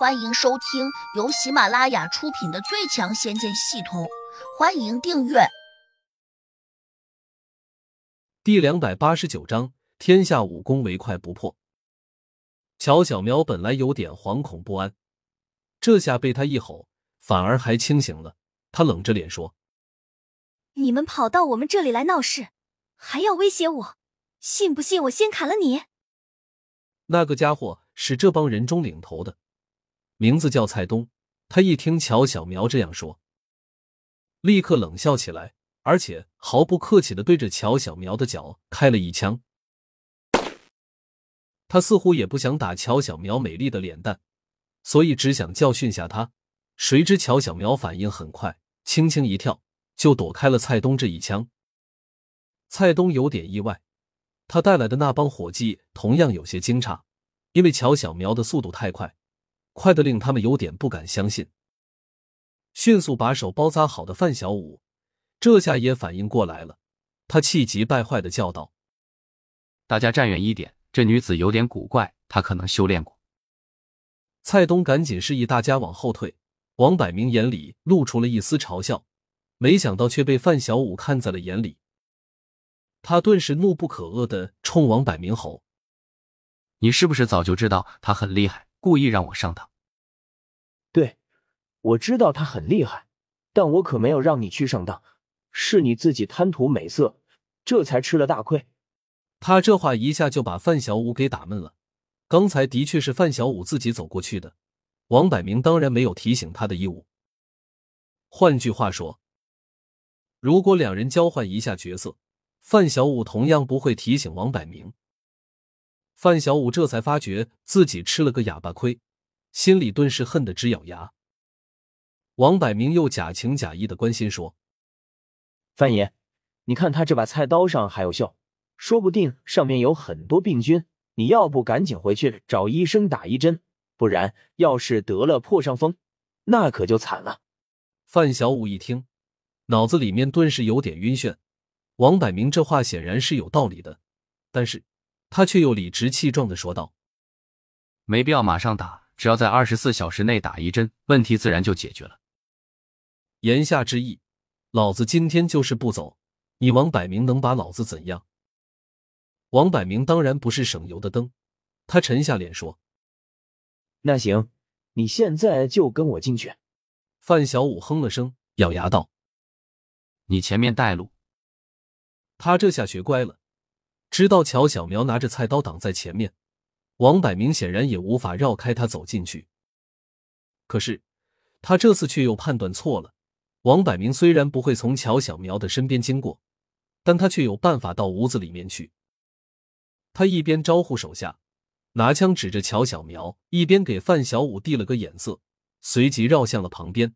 欢迎收听由喜马拉雅出品的《最强仙剑系统》，欢迎订阅。第两百八十九章：天下武功唯快不破。乔小苗本来有点惶恐不安，这下被他一吼，反而还清醒了。他冷着脸说：“你们跑到我们这里来闹事，还要威胁我，信不信我先砍了你？”那个家伙是这帮人中领头的。名字叫蔡东，他一听乔小苗这样说，立刻冷笑起来，而且毫不客气的对着乔小苗的脚开了一枪。他似乎也不想打乔小苗美丽的脸蛋，所以只想教训下他。谁知乔小苗反应很快，轻轻一跳就躲开了蔡东这一枪。蔡东有点意外，他带来的那帮伙计同样有些惊诧，因为乔小苗的速度太快。快的令他们有点不敢相信。迅速把手包扎好的范小五，这下也反应过来了，他气急败坏的叫道：“大家站远一点，这女子有点古怪，她可能修炼过。”蔡东赶紧示意大家往后退。王百明眼里露出了一丝嘲笑，没想到却被范小五看在了眼里。他顿时怒不可遏的冲王百明吼：“你是不是早就知道他很厉害，故意让我上当？”对，我知道他很厉害，但我可没有让你去上当，是你自己贪图美色，这才吃了大亏。他这话一下就把范小五给打闷了。刚才的确是范小五自己走过去的，王百明当然没有提醒他的义务。换句话说，如果两人交换一下角色，范小五同样不会提醒王百明。范小五这才发觉自己吃了个哑巴亏。心里顿时恨得直咬牙。王百明又假情假意的关心说：“范爷，你看他这把菜刀上还有锈，说不定上面有很多病菌。你要不赶紧回去找医生打一针，不然要是得了破伤风，那可就惨了。”范小五一听，脑子里面顿时有点晕眩。王百明这话显然是有道理的，但是他却又理直气壮的说道：“没必要马上打。”只要在二十四小时内打一针，问题自然就解决了。言下之意，老子今天就是不走，你王百明能把老子怎样？王百明当然不是省油的灯，他沉下脸说：“那行，你现在就跟我进去。”范小五哼了声，咬牙道：“你前面带路。”他这下学乖了，知道乔小苗拿着菜刀挡在前面。王百明显然也无法绕开他走进去，可是他这次却又判断错了。王百明虽然不会从乔小苗的身边经过，但他却有办法到屋子里面去。他一边招呼手下拿枪指着乔小苗，一边给范小五递了个眼色，随即绕向了旁边。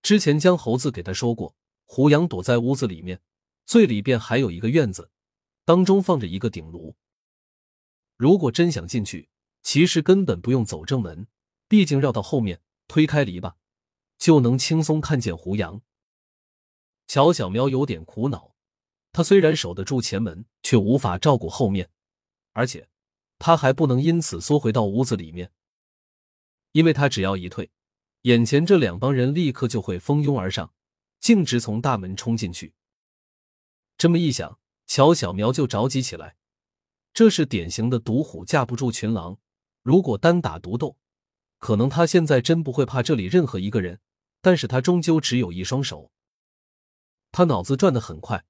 之前江猴子给他说过，胡杨躲在屋子里面，最里边还有一个院子，当中放着一个鼎炉。如果真想进去，其实根本不用走正门，毕竟绕到后面推开篱笆，就能轻松看见胡杨。乔小苗有点苦恼，他虽然守得住前门，却无法照顾后面，而且他还不能因此缩回到屋子里面，因为他只要一退，眼前这两帮人立刻就会蜂拥而上，径直从大门冲进去。这么一想，乔小苗就着急起来。这是典型的独虎架不住群狼，如果单打独斗，可能他现在真不会怕这里任何一个人，但是他终究只有一双手。他脑子转得很快，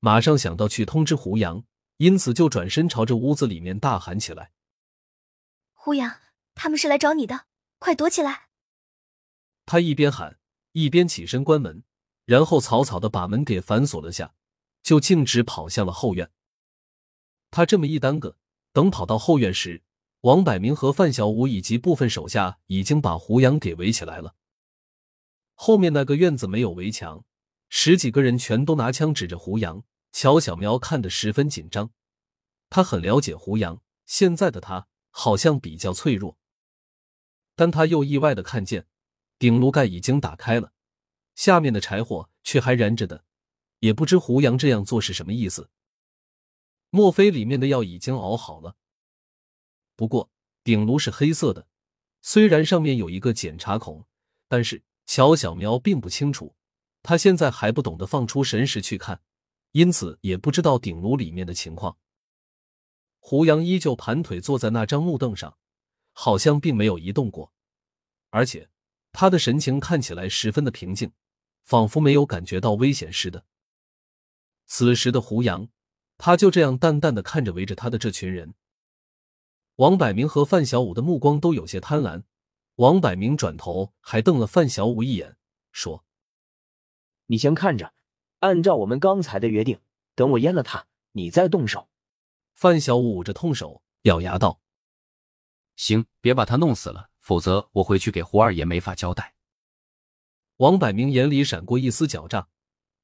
马上想到去通知胡杨，因此就转身朝着屋子里面大喊起来：“胡杨，他们是来找你的，快躲起来！”他一边喊，一边起身关门，然后草草的把门给反锁了下，就径直跑向了后院。他这么一耽搁，等跑到后院时，王百明和范小五以及部分手下已经把胡杨给围起来了。后面那个院子没有围墙，十几个人全都拿枪指着胡杨。乔小苗看得十分紧张，他很了解胡杨，现在的他好像比较脆弱，但他又意外的看见顶炉盖已经打开了，下面的柴火却还燃着的，也不知胡杨这样做是什么意思。莫非里面的药已经熬好了？不过鼎炉是黑色的，虽然上面有一个检查孔，但是乔小苗并不清楚，他现在还不懂得放出神识去看，因此也不知道顶炉里面的情况。胡杨依旧盘腿坐在那张木凳上，好像并没有移动过，而且他的神情看起来十分的平静，仿佛没有感觉到危险似的。此时的胡杨，他就这样淡淡的看着围着他的这群人。王百明和范小五的目光都有些贪婪。王百明转头还瞪了范小五一眼，说：“你先看着，按照我们刚才的约定，等我阉了他，你再动手。”范小五捂着痛手，咬牙道：“行，别把他弄死了，否则我回去给胡二爷没法交代。”王百明眼里闪过一丝狡诈，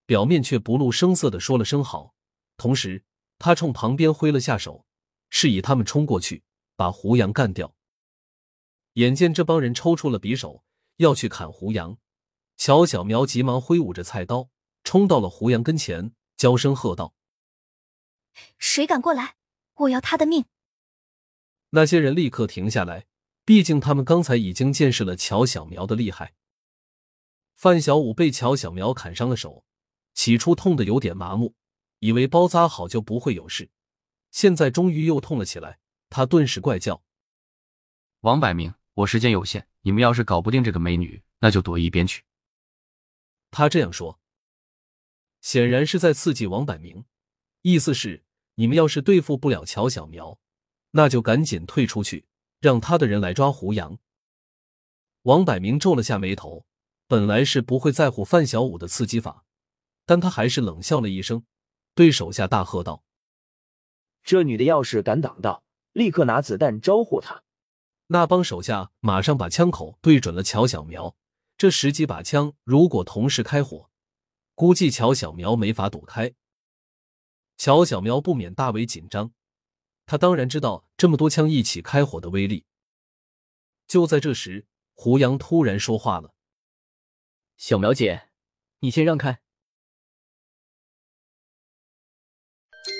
表面却不露声色的说了声好，同时他冲旁边挥了下手，示意他们冲过去。把胡杨干掉。眼见这帮人抽出了匕首要去砍胡杨，乔小苗急忙挥舞着菜刀冲到了胡杨跟前，娇声喝道：“谁敢过来？我要他的命！”那些人立刻停下来，毕竟他们刚才已经见识了乔小苗的厉害。范小五被乔小苗砍伤了手，起初痛得有点麻木，以为包扎好就不会有事，现在终于又痛了起来。他顿时怪叫：“王百明，我时间有限，你们要是搞不定这个美女，那就躲一边去。”他这样说，显然是在刺激王百明，意思是你们要是对付不了乔小苗，那就赶紧退出去，让他的人来抓胡杨。王百明皱了下眉头，本来是不会在乎范小五的刺激法，但他还是冷笑了一声，对手下大喝道：“这女的要是敢挡道！”立刻拿子弹招呼她，那帮手下马上把枪口对准了乔小苗。这十几把枪如果同时开火，估计乔小苗没法躲开。乔小苗不免大为紧张，他当然知道这么多枪一起开火的威力。就在这时，胡杨突然说话了：“小苗姐，你先让开。”